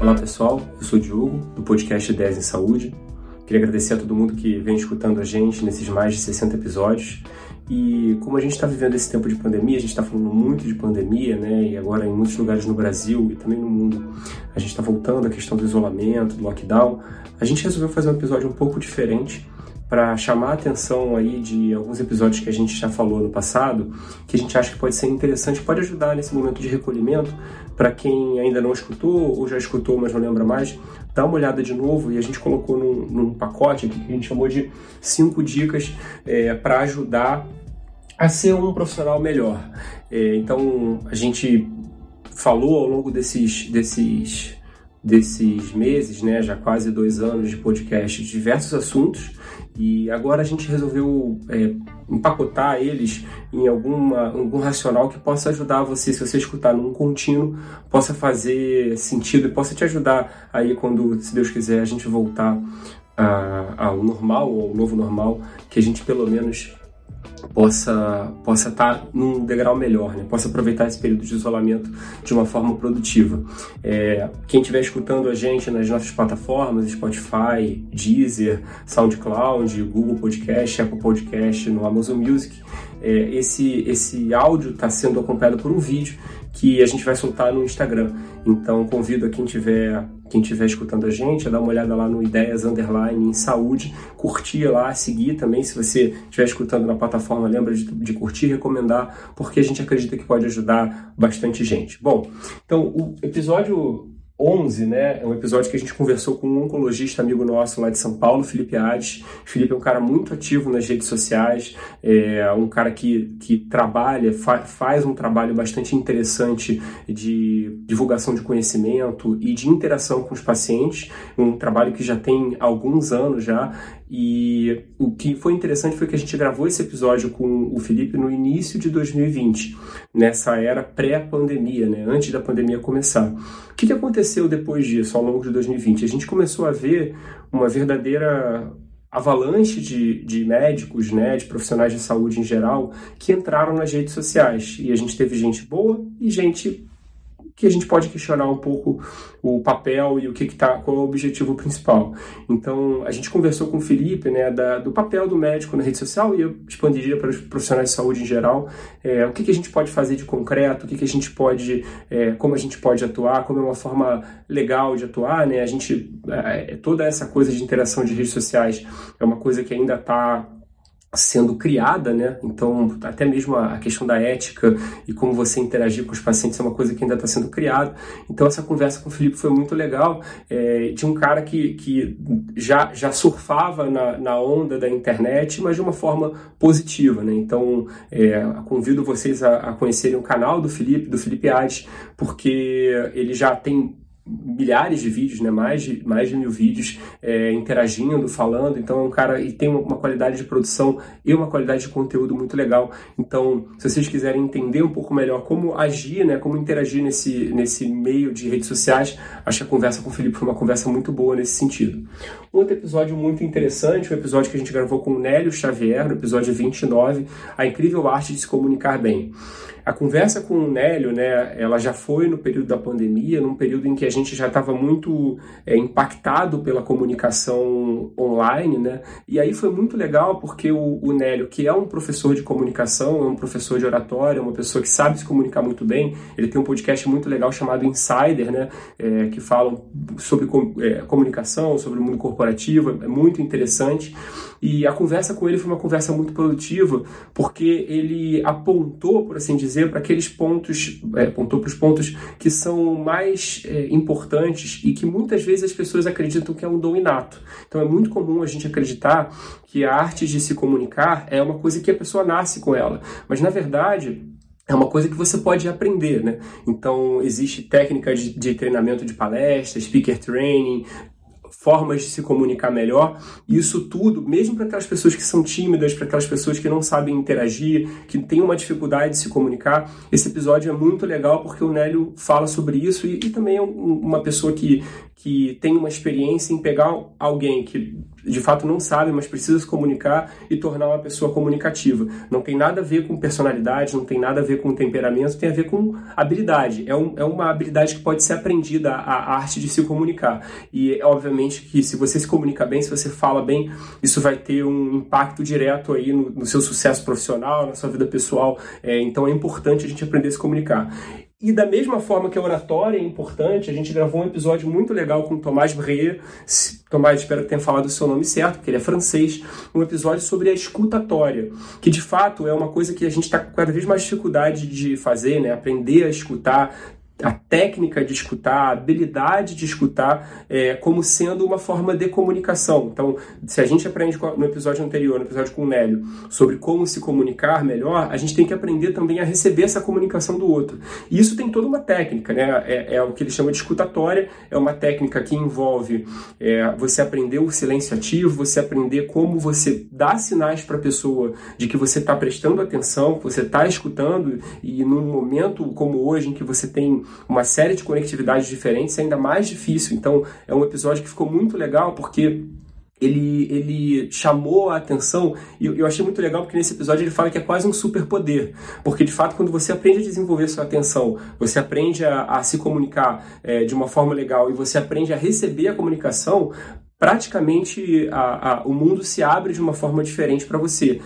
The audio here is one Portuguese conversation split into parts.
Olá pessoal, eu sou o Diogo, do podcast 10 em Saúde. Queria agradecer a todo mundo que vem escutando a gente nesses mais de 60 episódios. E como a gente está vivendo esse tempo de pandemia, a gente está falando muito de pandemia, né? E agora em muitos lugares no Brasil e também no mundo, a gente está voltando à questão do isolamento, do lockdown. A gente resolveu fazer um episódio um pouco diferente para chamar a atenção aí de alguns episódios que a gente já falou no passado, que a gente acha que pode ser interessante, pode ajudar nesse momento de recolhimento para quem ainda não escutou ou já escutou, mas não lembra mais, dá uma olhada de novo e a gente colocou num, num pacote aqui que a gente chamou de cinco dicas é, para ajudar a ser um profissional melhor. É, então a gente falou ao longo desses, desses desses meses, né, já quase dois anos de podcast, diversos assuntos e agora a gente resolveu é, empacotar eles em alguma, algum racional que possa ajudar você, se você escutar num contínuo, possa fazer sentido e possa te ajudar aí quando, se Deus quiser, a gente voltar ao normal, ao novo normal, que a gente pelo menos possa possa estar tá num degrau melhor, né? possa aproveitar esse período de isolamento de uma forma produtiva. É, quem estiver escutando a gente nas nossas plataformas, Spotify, Deezer, SoundCloud, Google Podcast, Apple Podcast, no Amazon Music, é, esse, esse áudio está sendo acompanhado por um vídeo que a gente vai soltar no Instagram. Então convido a quem tiver quem estiver escutando a gente a dar uma olhada lá no Ideias Underline em Saúde, curtir lá, seguir também. Se você estiver escutando na plataforma, lembra de, de curtir, recomendar, porque a gente acredita que pode ajudar bastante gente. Bom, então o episódio 11, né? É um episódio que a gente conversou com um oncologista amigo nosso lá de São Paulo, Felipe Ades. Felipe é um cara muito ativo nas redes sociais, é um cara que, que trabalha, fa faz um trabalho bastante interessante de divulgação de conhecimento e de interação com os pacientes, um trabalho que já tem alguns anos já e o que foi interessante foi que a gente gravou esse episódio com o Felipe no início de 2020, nessa era pré-pandemia, né? antes da pandemia começar. O que, que aconteceu depois disso, ao longo de 2020? A gente começou a ver uma verdadeira avalanche de, de médicos, né, de profissionais de saúde em geral, que entraram nas redes sociais. E a gente teve gente boa e gente que a gente pode questionar um pouco o papel e o que está, qual é o objetivo principal. Então, a gente conversou com o Felipe, né, da, do papel do médico na rede social e eu expandiria para os profissionais de saúde em geral, é, o que, que a gente pode fazer de concreto, o que, que a gente pode, é, como a gente pode atuar, como é uma forma legal de atuar, né, a gente, é, toda essa coisa de interação de redes sociais é uma coisa que ainda está sendo criada, né? Então, até mesmo a questão da ética e como você interagir com os pacientes é uma coisa que ainda está sendo criada. Então, essa conversa com o Felipe foi muito legal, é, de um cara que, que já, já surfava na, na onda da internet, mas de uma forma positiva, né? Então, é, convido vocês a, a conhecerem o canal do Felipe, do Felipe Ades, porque ele já tem milhares de vídeos, né? mais, de, mais de mil vídeos é, interagindo, falando. Então é um cara e tem uma qualidade de produção e uma qualidade de conteúdo muito legal. Então, se vocês quiserem entender um pouco melhor como agir, né? como interagir nesse, nesse meio de redes sociais, acho que a conversa com o Felipe foi uma conversa muito boa nesse sentido. Outro episódio muito interessante, um episódio que a gente gravou com o Nélio Xavier, no episódio 29, A Incrível Arte de Se Comunicar Bem. A conversa com o Nélio, né, ela já foi no período da pandemia, num período em que a gente já estava muito é, impactado pela comunicação online, né, e aí foi muito legal porque o, o Nélio, que é um professor de comunicação, é um professor de oratória, é uma pessoa que sabe se comunicar muito bem, ele tem um podcast muito legal chamado Insider, né, é, que fala sobre é, comunicação, sobre o mundo corporativo, é muito interessante. E a conversa com ele foi uma conversa muito produtiva, porque ele apontou, por assim dizer, para aqueles pontos, é, apontou para os pontos que são mais é, importantes e que muitas vezes as pessoas acreditam que é um dom inato. Então é muito comum a gente acreditar que a arte de se comunicar é uma coisa que a pessoa nasce com ela. Mas na verdade, é uma coisa que você pode aprender, né? Então, existe técnica de, de, treinamento de palestras, speaker training, formas de se comunicar melhor. Isso tudo, mesmo para aquelas pessoas que são tímidas, para aquelas pessoas que não sabem interagir, que têm uma dificuldade de se comunicar, esse episódio é muito legal porque o Nélio fala sobre isso e, e também é um, uma pessoa que, que tem uma experiência em pegar alguém que de fato não sabe, mas precisa se comunicar e tornar uma pessoa comunicativa. Não tem nada a ver com personalidade, não tem nada a ver com temperamento, tem a ver com habilidade. É, um, é uma habilidade que pode ser aprendida, a, a arte de se comunicar. E obviamente que se você se comunica bem, se você fala bem, isso vai ter um impacto direto aí no, no seu sucesso profissional, na sua vida pessoal. É, então é importante a gente aprender a se comunicar. E da mesma forma que a oratória é importante, a gente gravou um episódio muito legal com Tomás Breyer. Tomás, espero que tenha falado o seu nome certo, porque ele é francês. Um episódio sobre a escutatória, que de fato é uma coisa que a gente está com cada vez mais dificuldade de fazer, né? Aprender a escutar, a técnica de escutar, a habilidade de escutar é, como sendo uma forma de comunicação. Então, se a gente aprende no episódio anterior, no episódio com o Nélio, sobre como se comunicar melhor, a gente tem que aprender também a receber essa comunicação do outro. E isso tem toda uma técnica, né? É, é o que ele chama de escutatória, é uma técnica que envolve é, você aprender o silêncio ativo, você aprender como você dá sinais para a pessoa de que você está prestando atenção, que você está escutando, e num momento como hoje, em que você tem uma série de conectividades diferentes, é ainda mais difícil. Então, é um episódio que ficou muito legal porque ele, ele chamou a atenção e eu achei muito legal porque nesse episódio ele fala que é quase um superpoder, porque de fato quando você aprende a desenvolver sua atenção, você aprende a, a se comunicar é, de uma forma legal e você aprende a receber a comunicação, praticamente a, a, o mundo se abre de uma forma diferente para você.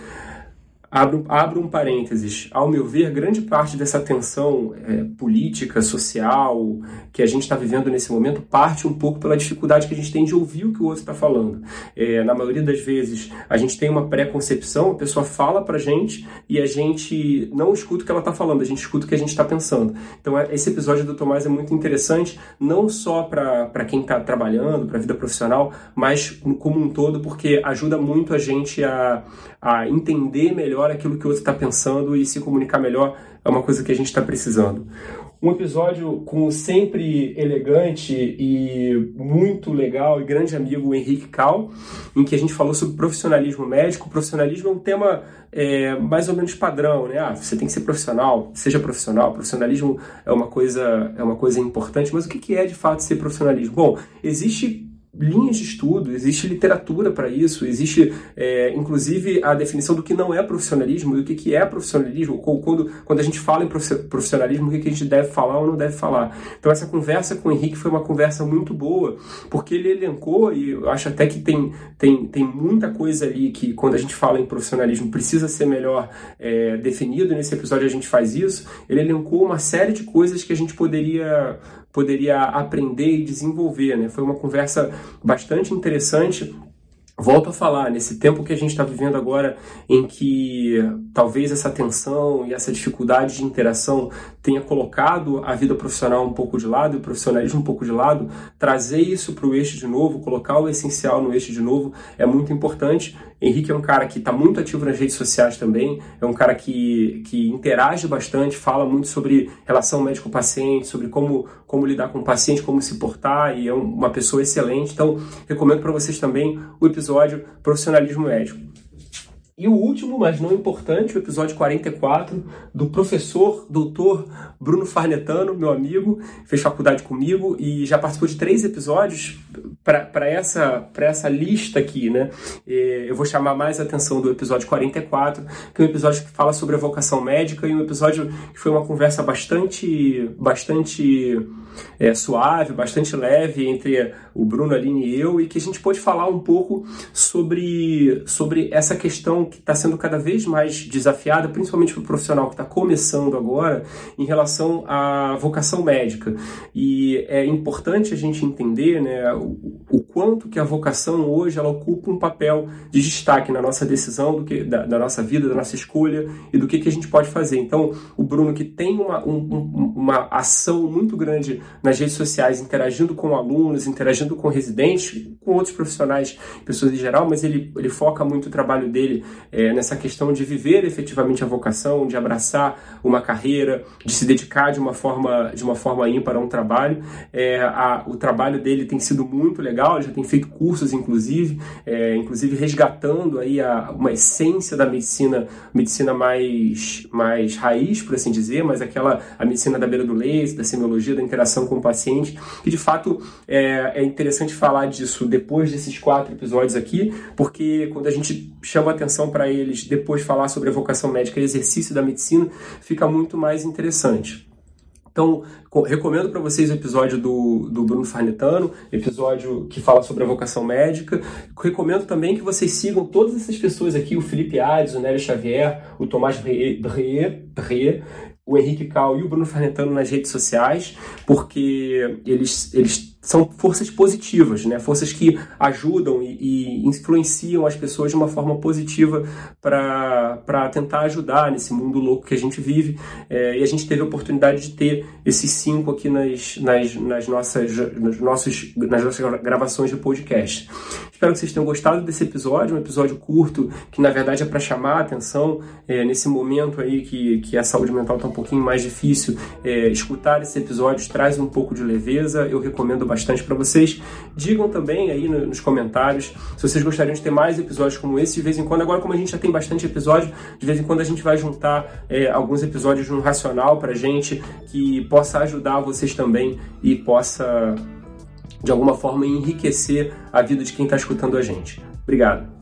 Abro, abro um parênteses. Ao meu ver, grande parte dessa tensão é, política, social, que a gente está vivendo nesse momento, parte um pouco pela dificuldade que a gente tem de ouvir o que o outro está falando. É, na maioria das vezes, a gente tem uma pré-concepção, a pessoa fala para gente e a gente não escuta o que ela está falando, a gente escuta o que a gente está pensando. Então, é, esse episódio do Tomás é muito interessante, não só para quem está trabalhando, para a vida profissional, mas como um todo, porque ajuda muito a gente a, a entender melhor aquilo que o outro está pensando e se comunicar melhor é uma coisa que a gente está precisando. Um episódio com sempre elegante e muito legal e grande amigo Henrique Cal, em que a gente falou sobre profissionalismo médico. Profissionalismo é um tema é, mais ou menos padrão, né? Ah, você tem que ser profissional, seja profissional. Profissionalismo é uma coisa é uma coisa importante, mas o que é de fato ser profissionalismo? Bom, existe linhas de estudo, existe literatura para isso, existe é, inclusive a definição do que não é profissionalismo e do que, que é profissionalismo, quando, quando a gente fala em profissionalismo, o que, que a gente deve falar ou não deve falar. Então essa conversa com o Henrique foi uma conversa muito boa, porque ele elencou, e eu acho até que tem, tem, tem muita coisa ali que quando a gente fala em profissionalismo precisa ser melhor é, definido, nesse episódio a gente faz isso, ele elencou uma série de coisas que a gente poderia poderia aprender e desenvolver. Né? Foi uma conversa bastante interessante Volto a falar, nesse tempo que a gente está vivendo agora, em que talvez essa tensão e essa dificuldade de interação tenha colocado a vida profissional um pouco de lado e o profissionalismo um pouco de lado, trazer isso para o eixo de novo, colocar o essencial no eixo de novo é muito importante. Henrique é um cara que está muito ativo nas redes sociais também, é um cara que, que interage bastante, fala muito sobre relação médico-paciente, sobre como, como lidar com o paciente, como se portar, e é uma pessoa excelente. Então, recomendo para vocês também o episódio Profissionalismo Médico. E o último, mas não importante, o episódio 44, do professor doutor Bruno Farnetano, meu amigo, fez faculdade comigo e já participou de três episódios para essa, essa lista aqui, né? Eu vou chamar mais atenção do episódio 44, que é um episódio que fala sobre a vocação médica e um episódio que foi uma conversa bastante, bastante é, suave, bastante leve entre o Bruno, Aline e eu, e que a gente pôde falar um pouco sobre, sobre essa questão que está sendo cada vez mais desafiada, principalmente para o profissional que está começando agora, em relação à vocação médica. E é importante a gente entender né, o, o quanto que a vocação hoje ela ocupa um papel de destaque na nossa decisão, do que, da, da nossa vida, da nossa escolha e do que, que a gente pode fazer. Então, o Bruno, que tem uma, um, uma ação muito grande nas redes sociais, interagindo com alunos, interagindo com residentes, com outros profissionais, pessoas em geral, mas ele, ele foca muito o trabalho dele é, nessa questão de viver efetivamente a vocação, de abraçar uma carreira, de se dedicar de uma forma, de uma forma ímpar a um trabalho. É, a, o trabalho dele tem sido muito legal, ele já tem feito cursos, inclusive, é, inclusive resgatando aí a, uma essência da medicina, medicina mais, mais raiz, por assim dizer, mas aquela a medicina da beira do leite, da semiologia, da interação com o paciente, que de fato é, é interessante falar disso depois desses quatro episódios aqui, porque quando a gente chama atenção para eles depois falar sobre a vocação médica e exercício da medicina, fica muito mais interessante. Então, recomendo para vocês o episódio do, do Bruno Farnetano, episódio que fala sobre a vocação médica. Recomendo também que vocês sigam todas essas pessoas aqui, o Felipe Ares, o Nélio Xavier, o Tomás Brier o Henrique Cal e o Bruno Farnetano nas redes sociais, porque eles, eles são forças positivas, né? forças que ajudam e, e influenciam as pessoas de uma forma positiva para tentar ajudar nesse mundo louco que a gente vive. É, e a gente teve a oportunidade de ter esses cinco aqui nas, nas, nas, nossas, nossos, nas nossas gravações de podcast. Espero que vocês tenham gostado desse episódio, um episódio curto que na verdade é para chamar a atenção é, nesse momento aí que, que a saúde mental está um pouquinho mais difícil. É, escutar esses episódios traz um pouco de leveza, eu recomendo bastante para vocês. Digam também aí nos comentários se vocês gostariam de ter mais episódios como esse de vez em quando. Agora, como a gente já tem bastante episódio, de vez em quando a gente vai juntar é, alguns episódios no Racional para gente que possa ajudar vocês também e possa de alguma forma enriquecer a vida de quem está escutando a gente. Obrigado.